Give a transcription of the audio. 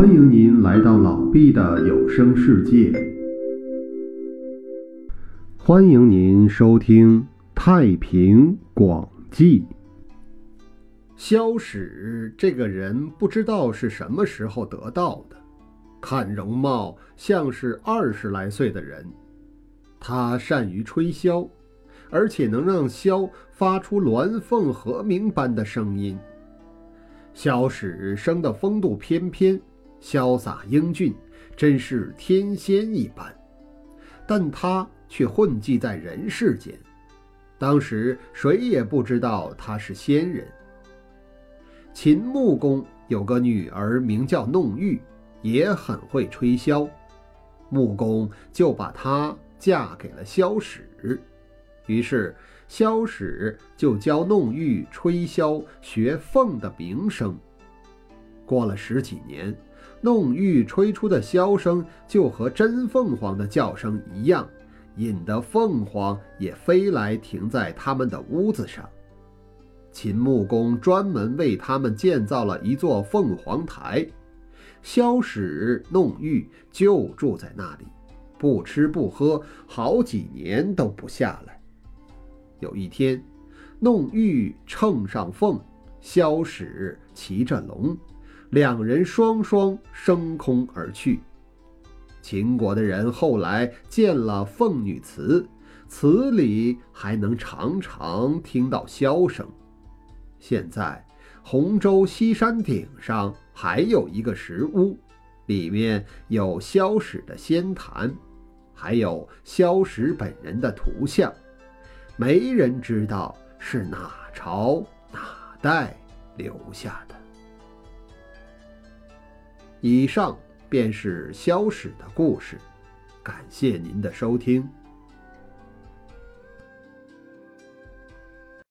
欢迎您来到老毕的有声世界，欢迎您收听《太平广记》。萧史这个人不知道是什么时候得到的，看容貌像是二十来岁的人。他善于吹箫，而且能让箫发出鸾凤和鸣般的声音。萧史生得风度翩翩。潇洒英俊，真是天仙一般，但他却混迹在人世间。当时谁也不知道他是仙人。秦穆公有个女儿名叫弄玉，也很会吹箫，穆公就把她嫁给了萧史。于是萧史就教弄玉吹箫，学凤的鸣声。过了十几年。弄玉吹出的箫声就和真凤凰的叫声一样，引得凤凰也飞来停在他们的屋子上。秦穆公专门为他们建造了一座凤凰台，萧史、弄玉就住在那里，不吃不喝，好几年都不下来。有一天，弄玉乘上凤，萧史骑着龙。两人双双升空而去。秦国的人后来建了凤女祠，祠里还能常常听到箫声。现在，洪州西山顶上还有一个石屋，里面有萧史的仙坛，还有萧史本人的图像，没人知道是哪朝哪代留下的。以上便是萧史的故事，感谢您的收听。